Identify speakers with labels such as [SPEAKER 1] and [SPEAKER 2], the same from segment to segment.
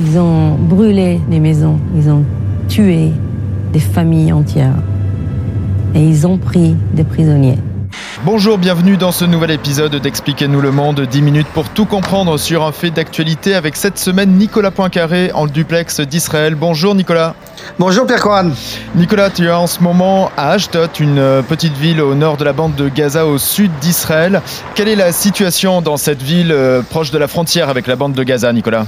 [SPEAKER 1] Ils ont brûlé des maisons, ils ont tué des familles entières et ils ont pris des prisonniers.
[SPEAKER 2] Bonjour, bienvenue dans ce nouvel épisode d'Expliquez-nous le monde. 10 minutes pour tout comprendre sur un fait d'actualité avec cette semaine Nicolas Poincaré en duplex d'Israël. Bonjour Nicolas.
[SPEAKER 3] Bonjour Pierre Coran.
[SPEAKER 2] Nicolas, tu es en ce moment à Ashdod, une euh, petite ville au nord de la bande de Gaza au sud d'Israël. Quelle est la situation dans cette ville euh, proche de la frontière avec la bande de Gaza, Nicolas?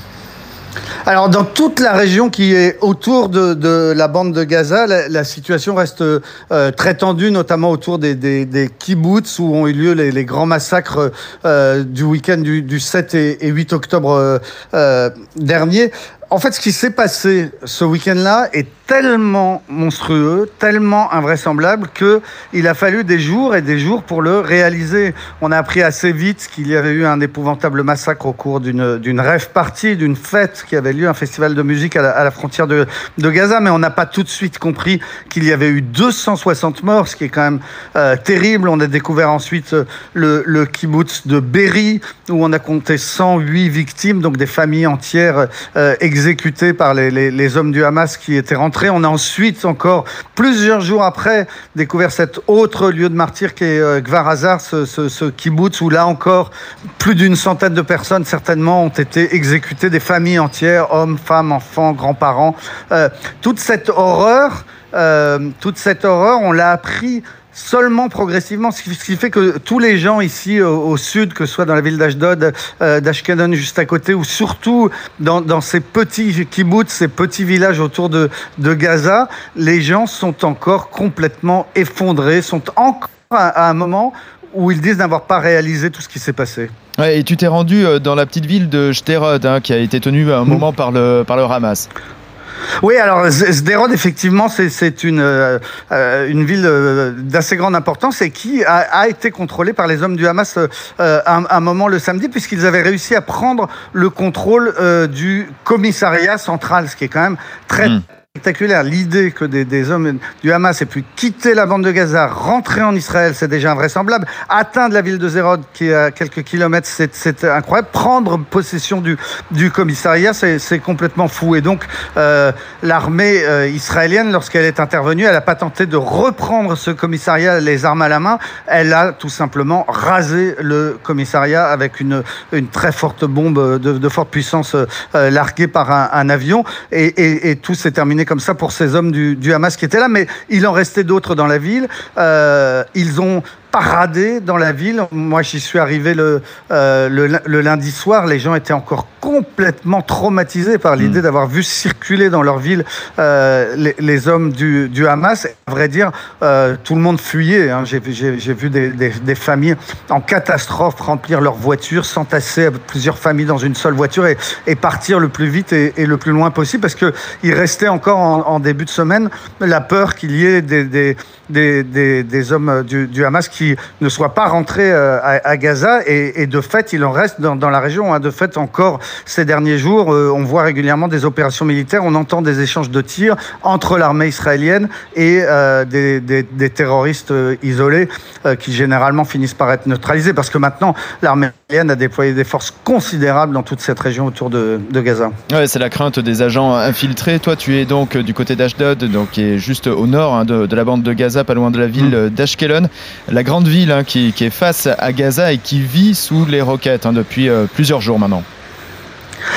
[SPEAKER 3] Alors, dans toute la région qui est autour de, la bande de Gaza, la, situation reste euh, très tendue, notamment autour des, des, kibbutz où ont eu lieu les, grands massacres euh, du week-end du, 7 et, 8 octobre euh, dernier. En fait, ce qui s'est passé ce week-end-là est tellement monstrueux, tellement invraisemblable que il a fallu des jours et des jours pour le réaliser. On a appris assez vite qu'il y avait eu un épouvantable massacre au cours d'une d'une rêve partie, d'une fête qui avait lieu, un festival de musique à la, frontière de, de, Gaza, mais on n'a pas tout de suite compris qu'il y avait eu 260 morts, ce qui est quand même euh, terrible. On a découvert ensuite euh, le, le kibbutz de Berry, où on a compté 108 victimes, donc des familles entières euh, exécutées par les, hommes du Hamas qui étaient rentrés on a ensuite, encore plusieurs jours après, découvert cet autre lieu de martyr qui est euh, Gvarazar, ce, ce, kibbutz, où là encore, plus d'une centaine de personnes certainement ont été exécutées, des familles entières, hommes, femmes, enfants, grands-parents. Euh, toute cette horreur, euh, toute cette horreur, on l'a appris seulement progressivement, ce qui fait que tous les gens ici au, sud, que ce soit dans la ville d'Ashdod, euh, d'Ashkelon juste à côté, ou surtout dans, ces petits kibbutz, ces petits villages autour de, Gaza, les gens sont encore complètement effondrés, sont encore à, un moment où ils disent n'avoir pas réalisé tout ce qui s'est passé.
[SPEAKER 2] et tu t'es rendu euh, dans la petite ville de Shterod, hein, qui a été tenue un mm. moment par le, par le Hamas.
[SPEAKER 3] Oui, alors Sderot, effectivement, c'est une, euh, euh, une ville euh, d'assez grande importance et qui a, été contrôlée par les hommes du Hamas à un, moment le samedi, puisqu'ils avaient réussi à prendre le contrôle du commissariat central, ce qui est quand même très... Hmm spectaculaire. L'idée que des, hommes du Hamas aient pu quitter la bande de Gaza, rentrer en Israël, c'est déjà invraisemblable. Atteindre la ville de Zérod, qui est à quelques kilomètres, c'est incroyable. Prendre possession du, commissariat, c'est complètement fou. Et donc, euh, l'armée euh, israélienne, lorsqu'elle est intervenue, elle n'a pas tenté de reprendre ce commissariat les armes à la main. Elle a tout simplement rasé le commissariat avec une, très forte bombe de, forte puissance euh, larguée par un, avion. Et tout s'est terminé comme ça pour ces hommes du, Hamas qui étaient là, mais il en restait d'autres dans la ville. Euh, ils ont paradé dans la ville. Moi, j'y suis arrivé le, euh, le, lundi soir. Les gens étaient encore complètement traumatisés par l'idée hmm. d'avoir vu circuler dans leur ville euh, les, les, hommes du, du, Hamas. à vrai dire, euh, tout le monde fuyait. Hein. J'ai vu des, des, des, familles en catastrophe remplir leurs voitures, s'entasser plusieurs familles dans une seule voiture et, et partir le plus vite et, et, le plus loin possible parce qu'il restait encore en, en, début de semaine la peur qu'il y ait des, des, hommes du, du Hamas qui ne soit pas rentré euh, à, Gaza. Et, de fait, il en reste dans, la région. Hein. De fait, encore ces derniers jours, euh, on voit régulièrement des opérations militaires. On entend des échanges de tirs entre l'armée israélienne et euh, des, terroristes isolés qui généralement finissent par être neutralisés. Parce que maintenant, l'armée israélienne a déployé des forces considérables dans toute cette région autour de, Gaza.
[SPEAKER 2] Ouais, c'est la crainte des agents infiltrés. Toi, tu es donc du côté d'Ashdod, donc qui est juste au nord hein, de, la bande de Gaza, pas loin de la ville mmh. d'Ashkelon. La grande ville hein, qui, est face à Gaza et qui vit sous les roquettes hein, depuis euh, plusieurs jours maintenant.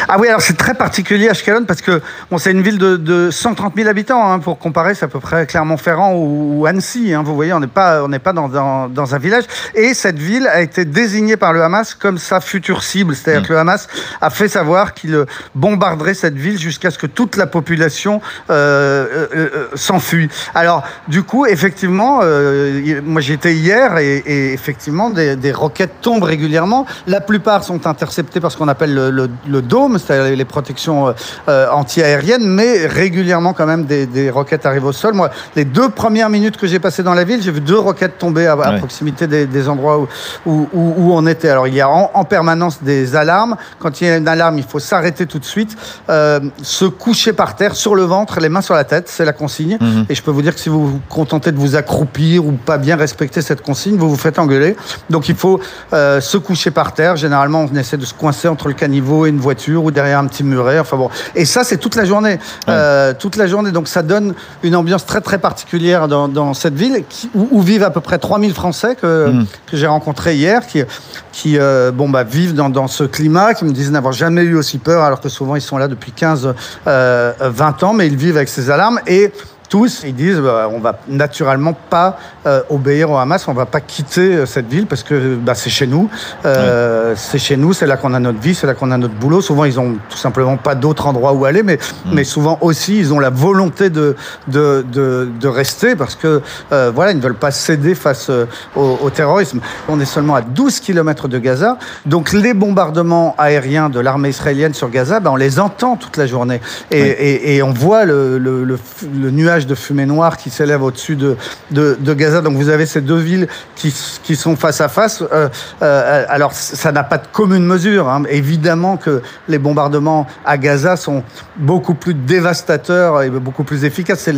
[SPEAKER 3] Ah oui, alors c'est très particulier Ashkelon parce que bon, c'est une ville de, de 130 000 habitants. Hein, pour comparer, c'est à peu près Clermont-Ferrand ou, Annecy. Hein, vous voyez, on n'est pas, on n'est pas dans, dans, dans, un village. Et cette ville a été désignée par le Hamas comme sa future cible. C'est-à-dire mm. que le Hamas a fait savoir qu'il bombarderait cette ville jusqu'à ce que toute la population euh, euh, euh s'enfuit. Alors, du coup, effectivement, euh, moi j'étais hier et, et effectivement, des, des, roquettes tombent régulièrement. La plupart sont interceptées par ce qu'on appelle le, le, le c'est-à-dire les protections euh, euh, anti-aériennes, mais régulièrement quand même des, roquettes arrivent au sol. Moi, les deux premières minutes que j'ai passées dans la ville, j'ai vu deux roquettes tomber à, proximité des, endroits où, où, on était. Alors il y a en, permanence des alarmes. Quand il y a une alarme, il faut s'arrêter tout de suite, euh, se coucher par terre, sur le ventre, les mains sur la tête, c'est la consigne. Mhm. Et je peux vous dire que si vous vous contentez de vous accroupir ou pas bien respecter cette consigne, vous vous faites engueuler. Donc il faut se coucher par terre. Généralement, on essaie de se coincer entre le caniveau et une voiture mur ou derrière un petit muret. Enfin bon. Et ça, c'est toute la journée. Euh, toute la journée. Donc ça donne une ambiance très très particulière dans, dans cette ville où, vivent à peu près 3000 Français que, mm. que j'ai rencontrés hier qui, qui euh, bon, bah, vivent dans, dans, ce climat, qui me disent n'avoir jamais eu aussi peur alors que souvent ils sont là depuis 15, 20 ans, mais ils vivent avec ces alarmes. Et tous, ils disent bah, on va naturellement pas euh, obéir au Hamas, on va pas quitter euh, cette ville parce que bah, c'est chez nous, euh, c'est chez nous, c'est là qu'on a notre vie, c'est là qu'on a notre boulot. Souvent, ils ont tout simplement pas d'autre endroit où aller, mais, mm. mais souvent aussi, ils ont la volonté de, de, de, de rester parce que voilà, ils ne veulent pas céder face au, au, terrorisme. On est seulement à 12 km de Gaza, donc les bombardements aériens de l'armée israélienne sur Gaza, bah, on les entend toute la journée et, et, et on voit le, le, le, le nuage de fumée noire qui s'élève au-dessus de, de, Gaza. Donc vous avez ces deux villes qui, qui sont face à face. Euh, euh, alors ça n'a pas de commune mesure. Hein. Évidemment que les bombardements à Gaza sont beaucoup plus dévastateurs et beaucoup plus efficaces.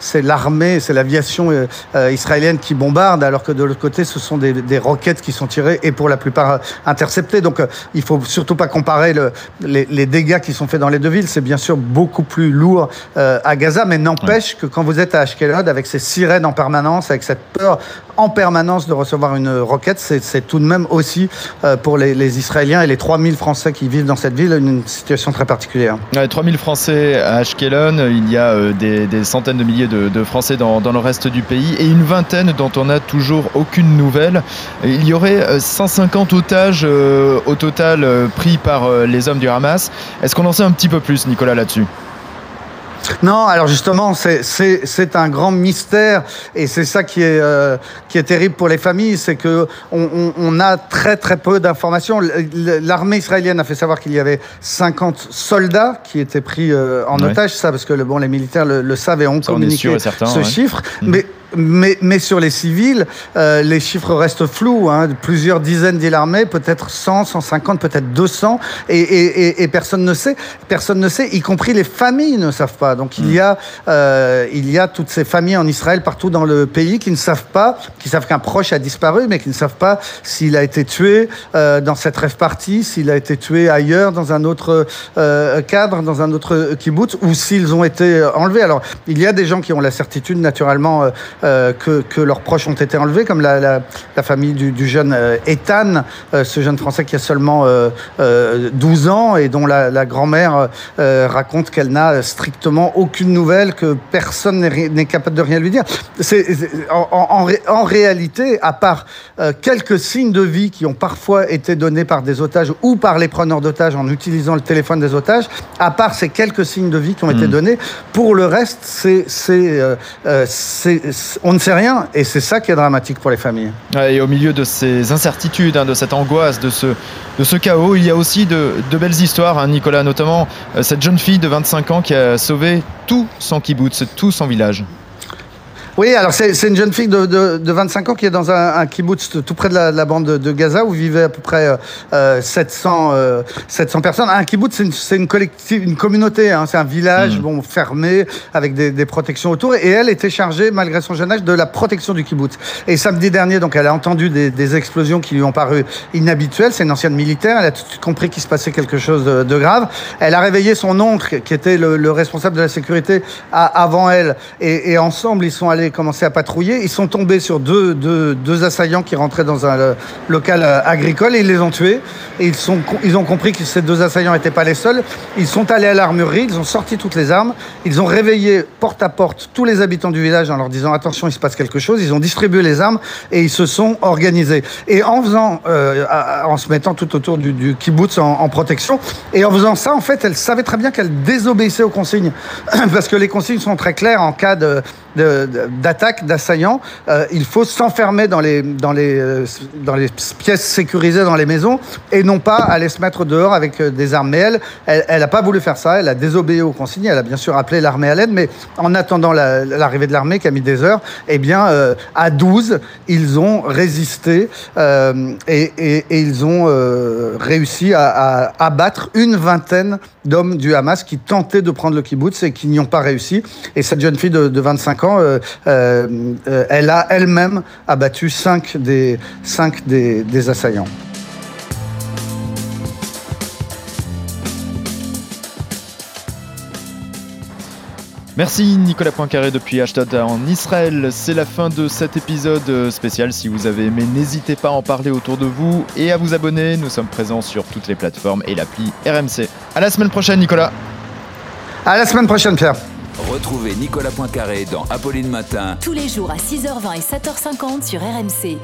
[SPEAKER 3] C'est l'armée, c'est l'aviation euh, israélienne qui bombarde, alors que de l'autre côté, ce sont des, des, roquettes qui sont tirées et pour la plupart interceptées. Donc il faut surtout pas comparer le, les, les, dégâts qui sont faits dans les deux villes. C'est bien sûr beaucoup plus lourd à Gaza, mais n'empêche que quand vous êtes à Ashkelon, avec ces sirènes en permanence, avec cette peur en permanence de recevoir une roquette, c'est tout de même aussi euh, pour les, Israéliens et les 3000 Français qui vivent dans cette ville une situation très particulière.
[SPEAKER 2] Ouais, 3000 Français à Ashkelon, il y a euh, des, centaines de milliers de, Français dans, le reste du pays et une vingtaine dont on n'a toujours aucune nouvelle. Il y aurait 150 euh, otages au total pris par les hommes du Hamas. Est-ce qu'on en sait un petit peu plus, Nicolas, là-dessus?
[SPEAKER 3] Non, alors justement, c'est un grand mystère et c'est ça qui est, euh, qui est terrible pour les familles, c'est que on, on, a très très peu d'informations. L'armée israélienne a fait savoir qu'il y avait 50 soldats qui étaient pris euh, en otage, ça parce que bon, les militaires le, savent et ont communiqué ce chiffre. Mm. Mais mais, mais, sur les civils, euh, les chiffres restent flous. Hein. Plusieurs dizaines d'îles peut-être 100, 150, peut-être 200, et, et, et, personne ne sait. Personne ne sait, y compris les familles ne savent pas. Donc il y a, euh, il y a toutes ces familles en Israël partout dans le pays qui ne savent pas, qui savent qu'un proche a disparu, mais qui ne savent pas s'il a été tué euh, dans cette rêve partie, s'il a été tué ailleurs, dans un autre euh, cadre, dans un autre kibbutz, ou s'ils ont été enlevés. Alors il y a des gens qui ont la certitude, naturellement. Euh, que, que, leurs proches ont été enlevés, comme la, la, la famille du, du jeune euh, Ethan, euh, ce jeune Français qui a seulement 12 ans et dont la, la grand-mère raconte qu'elle n'a strictement aucune nouvelle, que personne n'est capable de rien lui dire. C'est en, en, en, réalité, à part quelques signes de vie qui ont parfois été donnés par des otages ou par les preneurs d'otages en utilisant le téléphone des otages, à part ces quelques signes de vie qui ont été hmm. donnés, pour le reste, c'est on ne sait rien et c'est ça qui est dramatique pour les familles.
[SPEAKER 2] Et au milieu de ces incertitudes, hein, de cette angoisse, de ce, de ce chaos, il y a aussi de, belles histoires, hein, Nicolas, notamment euh, cette jeune fille de 25 ans qui a sauvé tout son kibbutz, tout son village.
[SPEAKER 3] Oui, alors c'est une jeune fille de, de, de, 25 ans qui est dans un, un kibbutz tout près de la, la bande de, de, Gaza où vivaient à peu près euh, 700, euh, 700 personnes. Un kibbutz, c'est une, une, collective, une communauté, hein, c'est un village mmh. bon, fermé avec des, des, protections autour. Et elle était chargée, malgré son jeune âge, de la protection du kibbutz. Et samedi dernier, donc, elle a entendu des, des explosions qui lui ont paru inhabituelles. C'est une ancienne militaire. Elle a tout de suite compris qu'il se passait quelque chose de, de, grave. Elle a réveillé son oncle, qui était le, le responsable de la sécurité, à, avant elle. Et, et ensemble, ils sont allés commencé à patrouiller. Ils sont tombés sur deux, deux, deux assaillants qui rentraient dans un euh, local euh, agricole et ils les ont tués. Ils, sont, ils ont compris que ces deux assaillants n'étaient pas les seuls. Ils sont allés à l'armurerie, ils ont sorti toutes les armes. Ils ont réveillé porte à porte tous les habitants du village en leur disant attention, il se passe quelque chose. Ils ont distribué les armes et ils se sont organisés. Et en faisant, euh, en se mettant tout autour du, du kibbutz en, en, protection, et en faisant ça, en fait, elle savait très bien qu'elle désobéissait aux consignes. Parce que les consignes sont très claires en cas de, d'attaques, d'assaillants. Euh, il faut s'enfermer dans les, dans, les, euh, dans les pièces sécurisées dans les maisons et non pas aller se mettre dehors avec euh, des armes. Mais elle, elle n'a pas voulu faire ça, elle a désobéi aux consignes, elle a bien sûr appelé l'armée à l'aide, mais en attendant l'arrivée de l'armée qui a mis des heures, eh bien, à 12, ils ont résisté et, ils ont réussi à, abattre une vingtaine d'hommes du Hamas qui tentaient de prendre le kibbutz et qui n'y ont pas réussi. Et cette jeune fille de, de 25 ans, euh, euh, elle a elle-même abattu 5 des, 5 des, assaillants.
[SPEAKER 2] Merci Nicolas Poincaré depuis Ashdod en Israël. C'est la fin de cet épisode spécial. Si vous avez aimé, n'hésitez pas à en parler autour de vous et à vous abonner. Nous sommes présents sur toutes les plateformes et l'appli RMC. À la semaine prochaine, Nicolas.
[SPEAKER 3] À la semaine prochaine, Pierre.
[SPEAKER 4] Retrouvez Nicolas Poincaré dans Apolline Matin.
[SPEAKER 5] Tous les jours à 6h20 et 7h50 sur RMC.